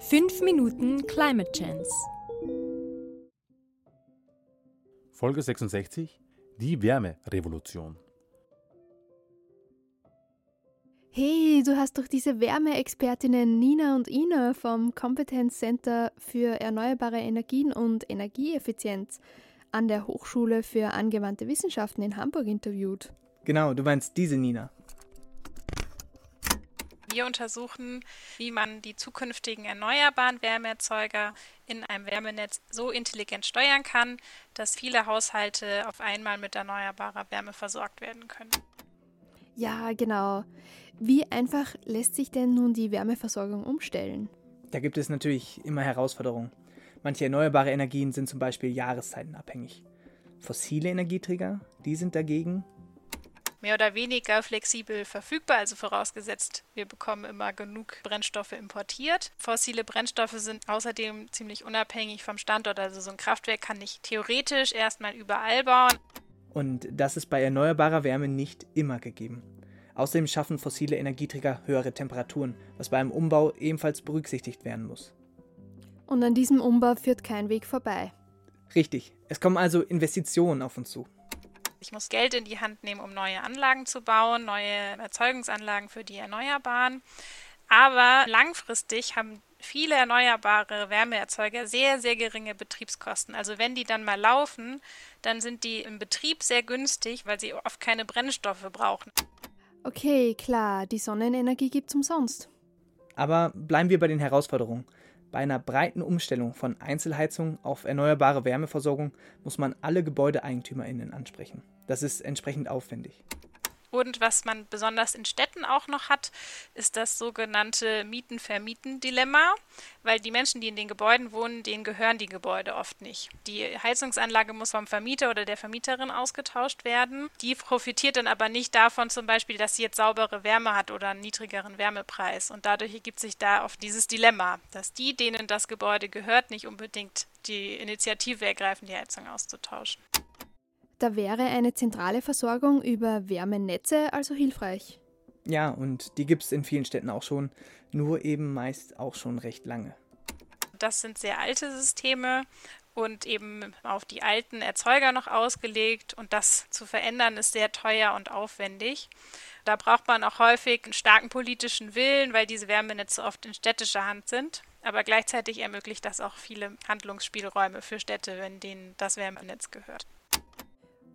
5 Minuten Climate Chance. Folge 66 Die Wärmerevolution. Hey, du hast doch diese Wärmeexpertinnen Nina und Ina vom Competence Center für erneuerbare Energien und Energieeffizienz an der Hochschule für angewandte Wissenschaften in Hamburg interviewt. Genau, du meinst diese Nina. Wir untersuchen, wie man die zukünftigen erneuerbaren Wärmeerzeuger in einem Wärmenetz so intelligent steuern kann, dass viele Haushalte auf einmal mit erneuerbarer Wärme versorgt werden können. Ja, genau. Wie einfach lässt sich denn nun die Wärmeversorgung umstellen? Da gibt es natürlich immer Herausforderungen. Manche erneuerbare Energien sind zum Beispiel jahreszeitenabhängig. Fossile Energieträger, die sind dagegen mehr oder weniger flexibel verfügbar, also vorausgesetzt, wir bekommen immer genug Brennstoffe importiert. Fossile Brennstoffe sind außerdem ziemlich unabhängig vom Standort, also so ein Kraftwerk kann ich theoretisch erstmal überall bauen. Und das ist bei erneuerbarer Wärme nicht immer gegeben. Außerdem schaffen fossile Energieträger höhere Temperaturen, was bei einem Umbau ebenfalls berücksichtigt werden muss. Und an diesem Umbau führt kein Weg vorbei. Richtig. Es kommen also Investitionen auf uns zu. Ich muss Geld in die Hand nehmen, um neue Anlagen zu bauen, neue Erzeugungsanlagen für die Erneuerbaren. Aber langfristig haben viele erneuerbare Wärmeerzeuger sehr, sehr geringe Betriebskosten. Also wenn die dann mal laufen, dann sind die im Betrieb sehr günstig, weil sie oft keine Brennstoffe brauchen. Okay, klar, die Sonnenenergie gibt es umsonst. Aber bleiben wir bei den Herausforderungen. Bei einer breiten Umstellung von Einzelheizung auf erneuerbare Wärmeversorgung muss man alle GebäudeeigentümerInnen ansprechen. Das ist entsprechend aufwendig. Und was man besonders in Städten auch noch hat, ist das sogenannte Mieten-Vermieten-Dilemma, weil die Menschen, die in den Gebäuden wohnen, denen gehören die Gebäude oft nicht. Die Heizungsanlage muss vom Vermieter oder der Vermieterin ausgetauscht werden. Die profitiert dann aber nicht davon zum Beispiel, dass sie jetzt saubere Wärme hat oder einen niedrigeren Wärmepreis. Und dadurch ergibt sich da oft dieses Dilemma, dass die, denen das Gebäude gehört, nicht unbedingt die Initiative ergreifen, die Heizung auszutauschen. Da wäre eine zentrale Versorgung über Wärmenetze also hilfreich. Ja, und die gibt es in vielen Städten auch schon, nur eben meist auch schon recht lange. Das sind sehr alte Systeme und eben auf die alten Erzeuger noch ausgelegt. Und das zu verändern ist sehr teuer und aufwendig. Da braucht man auch häufig einen starken politischen Willen, weil diese Wärmenetze oft in städtischer Hand sind. Aber gleichzeitig ermöglicht das auch viele Handlungsspielräume für Städte, wenn denen das Wärmenetz gehört.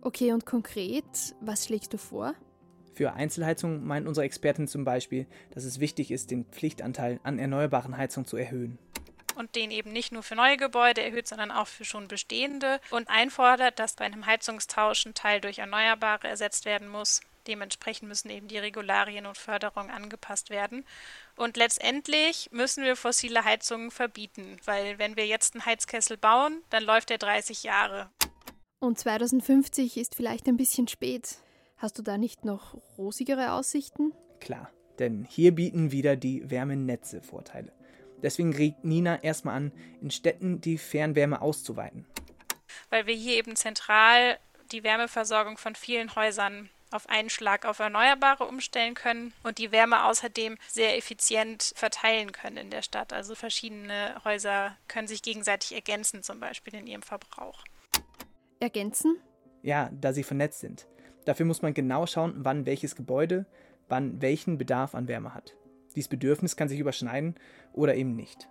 Okay, und konkret, was schlägst du vor? Für Einzelheizung meint unsere Expertin zum Beispiel, dass es wichtig ist, den Pflichtanteil an erneuerbaren Heizungen zu erhöhen. Und den eben nicht nur für neue Gebäude erhöht, sondern auch für schon bestehende. Und einfordert, dass bei einem Heizungstausch ein Teil durch Erneuerbare ersetzt werden muss. Dementsprechend müssen eben die Regularien und Förderungen angepasst werden. Und letztendlich müssen wir fossile Heizungen verbieten, weil wenn wir jetzt einen Heizkessel bauen, dann läuft der 30 Jahre. Und 2050 ist vielleicht ein bisschen spät. Hast du da nicht noch rosigere Aussichten? Klar, denn hier bieten wieder die Wärmenetze Vorteile. Deswegen regt Nina erstmal an, in Städten die Fernwärme auszuweiten. Weil wir hier eben zentral die Wärmeversorgung von vielen Häusern auf einen Schlag auf Erneuerbare umstellen können und die Wärme außerdem sehr effizient verteilen können in der Stadt. Also verschiedene Häuser können sich gegenseitig ergänzen, zum Beispiel in ihrem Verbrauch ergänzen? Ja, da sie vernetzt sind. Dafür muss man genau schauen, wann welches Gebäude wann welchen Bedarf an Wärme hat. Dieses Bedürfnis kann sich überschneiden oder eben nicht.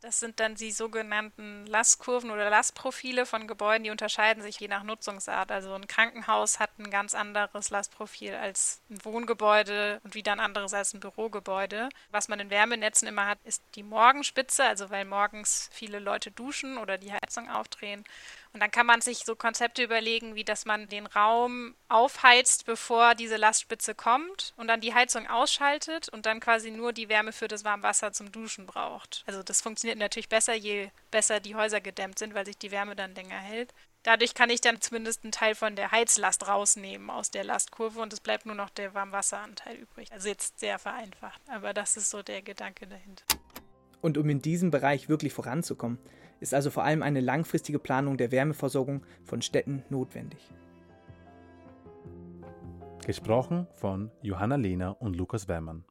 Das sind dann die sogenannten Lastkurven oder Lastprofile von Gebäuden, die unterscheiden sich je nach Nutzungsart. Also ein Krankenhaus hat ein ganz anderes Lastprofil als ein Wohngebäude und wieder ein anderes als ein Bürogebäude. Was man in Wärmenetzen immer hat, ist die Morgenspitze, also weil morgens viele Leute duschen oder die Heizung aufdrehen. Und dann kann man sich so Konzepte überlegen, wie dass man den Raum aufheizt, bevor diese Lastspitze kommt und dann die Heizung ausschaltet und dann quasi nur die Wärme für das Warmwasser zum Duschen braucht. Also das funktioniert natürlich besser, je besser die Häuser gedämmt sind, weil sich die Wärme dann länger hält. Dadurch kann ich dann zumindest einen Teil von der Heizlast rausnehmen aus der Lastkurve und es bleibt nur noch der Warmwasseranteil übrig. Also jetzt sehr vereinfacht, aber das ist so der Gedanke dahinter. Und um in diesem Bereich wirklich voranzukommen, ist also vor allem eine langfristige Planung der Wärmeversorgung von Städten notwendig. Gesprochen von Johanna Lehner und Lukas Weimann.